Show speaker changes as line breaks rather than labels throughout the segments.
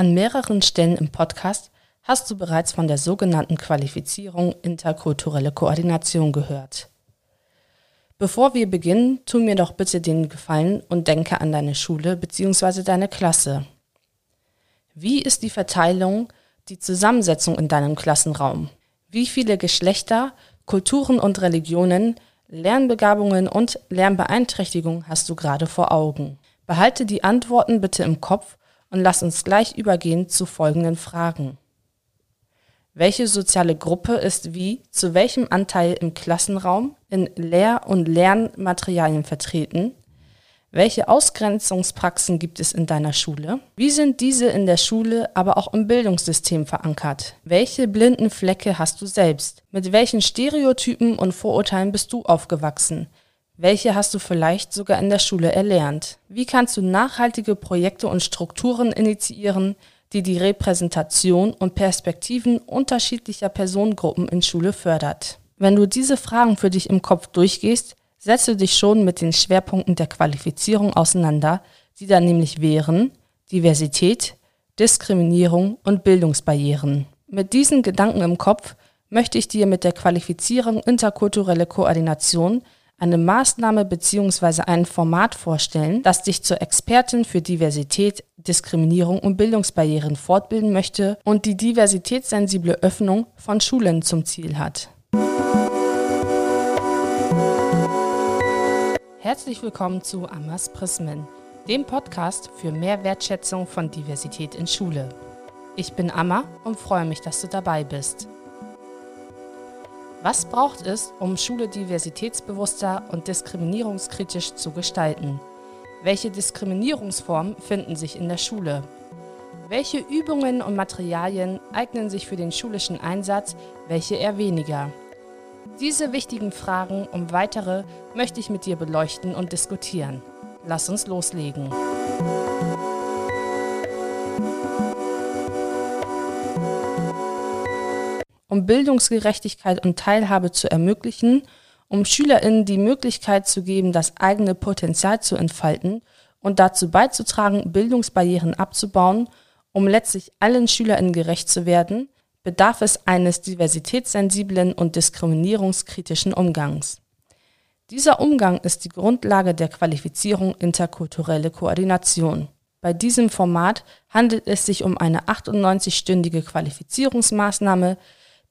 An mehreren Stellen im Podcast hast du bereits von der sogenannten Qualifizierung interkulturelle Koordination gehört. Bevor wir beginnen, tu mir doch bitte den Gefallen und denke an deine Schule bzw. deine Klasse. Wie ist die Verteilung, die Zusammensetzung in deinem Klassenraum? Wie viele Geschlechter, Kulturen und Religionen, Lernbegabungen und Lernbeeinträchtigungen hast du gerade vor Augen? Behalte die Antworten bitte im Kopf und lass uns gleich übergehen zu folgenden Fragen. Welche soziale Gruppe ist wie zu welchem Anteil im Klassenraum in Lehr- und Lernmaterialien vertreten? Welche Ausgrenzungspraxen gibt es in deiner Schule? Wie sind diese in der Schule, aber auch im Bildungssystem verankert? Welche blinden Flecke hast du selbst? Mit welchen Stereotypen und Vorurteilen bist du aufgewachsen? Welche hast du vielleicht sogar in der Schule erlernt? Wie kannst du nachhaltige Projekte und Strukturen initiieren, die die Repräsentation und Perspektiven unterschiedlicher Personengruppen in Schule fördert? Wenn du diese Fragen für dich im Kopf durchgehst, setzt du dich schon mit den Schwerpunkten der Qualifizierung auseinander, die dann nämlich wären Diversität, Diskriminierung und Bildungsbarrieren. Mit diesen Gedanken im Kopf möchte ich dir mit der Qualifizierung interkulturelle Koordination eine Maßnahme bzw. ein Format vorstellen, das dich zur Expertin für Diversität, Diskriminierung und Bildungsbarrieren fortbilden möchte und die diversitätssensible Öffnung von Schulen zum Ziel hat. Herzlich willkommen zu Amas Prismen, dem Podcast für mehr Wertschätzung von Diversität in Schule. Ich bin Amma und freue mich, dass du dabei bist. Was braucht es, um Schule diversitätsbewusster und diskriminierungskritisch zu gestalten? Welche Diskriminierungsformen finden sich in der Schule? Welche Übungen und Materialien eignen sich für den schulischen Einsatz, welche eher weniger? Diese wichtigen Fragen und weitere möchte ich mit dir beleuchten und diskutieren. Lass uns loslegen. Um Bildungsgerechtigkeit und Teilhabe zu ermöglichen, um Schülerinnen die Möglichkeit zu geben, das eigene Potenzial zu entfalten und dazu beizutragen, Bildungsbarrieren abzubauen, um letztlich allen Schülerinnen gerecht zu werden, bedarf es eines diversitätssensiblen und diskriminierungskritischen Umgangs. Dieser Umgang ist die Grundlage der Qualifizierung interkulturelle Koordination. Bei diesem Format handelt es sich um eine 98-stündige Qualifizierungsmaßnahme,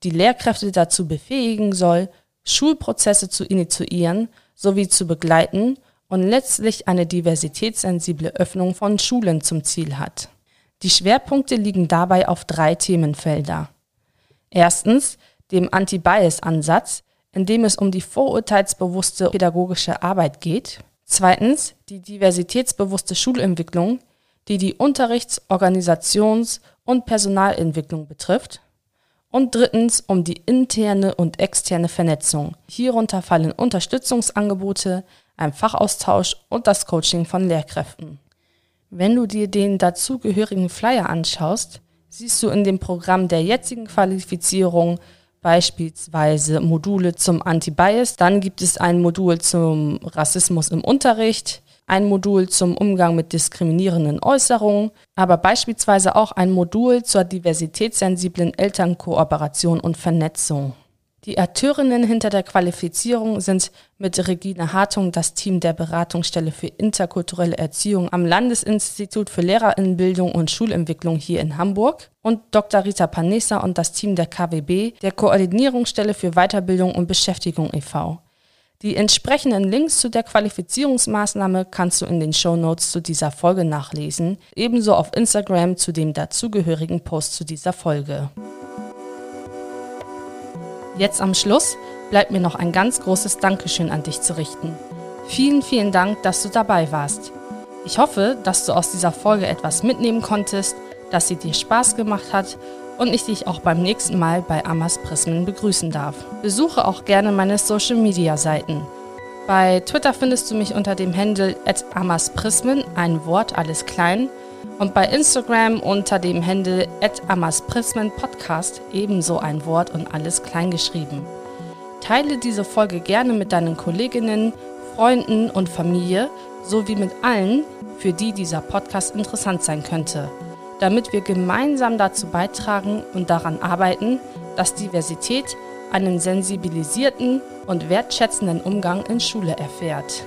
die Lehrkräfte dazu befähigen soll, Schulprozesse zu initiieren sowie zu begleiten und letztlich eine diversitätssensible Öffnung von Schulen zum Ziel hat. Die Schwerpunkte liegen dabei auf drei Themenfelder. Erstens dem Anti-Bias-Ansatz, in dem es um die vorurteilsbewusste pädagogische Arbeit geht. Zweitens die diversitätsbewusste Schulentwicklung, die die Unterrichts-, Organisations- und Personalentwicklung betrifft. Und drittens um die interne und externe Vernetzung. Hierunter fallen Unterstützungsangebote, ein Fachaustausch und das Coaching von Lehrkräften. Wenn du dir den dazugehörigen Flyer anschaust, siehst du in dem Programm der jetzigen Qualifizierung beispielsweise Module zum Anti-Bias, dann gibt es ein Modul zum Rassismus im Unterricht, ein Modul zum Umgang mit diskriminierenden Äußerungen, aber beispielsweise auch ein Modul zur diversitätssensiblen Elternkooperation und Vernetzung. Die Akteurinnen hinter der Qualifizierung sind mit Regine Hartung das Team der Beratungsstelle für interkulturelle Erziehung am Landesinstitut für Lehrerinnenbildung und Schulentwicklung hier in Hamburg und Dr. Rita Panessa und das Team der KWB, der Koordinierungsstelle für Weiterbildung und Beschäftigung e.V. Die entsprechenden Links zu der Qualifizierungsmaßnahme kannst du in den Show Notes zu dieser Folge nachlesen, ebenso auf Instagram zu dem dazugehörigen Post zu dieser Folge. Jetzt am Schluss bleibt mir noch ein ganz großes Dankeschön an dich zu richten. Vielen, vielen Dank, dass du dabei warst. Ich hoffe, dass du aus dieser Folge etwas mitnehmen konntest, dass sie dir Spaß gemacht hat und ich dich auch beim nächsten Mal bei Amas Prismen begrüßen darf. Besuche auch gerne meine Social Media Seiten. Bei Twitter findest du mich unter dem Handle @amasprismen, ein Wort alles klein, und bei Instagram unter dem Handle @amasprismen Podcast ebenso ein Wort und alles klein geschrieben. Teile diese Folge gerne mit deinen Kolleginnen, Freunden und Familie sowie mit allen, für die dieser Podcast interessant sein könnte. Damit wir gemeinsam dazu beitragen und daran arbeiten, dass Diversität einen sensibilisierten und wertschätzenden Umgang in Schule erfährt.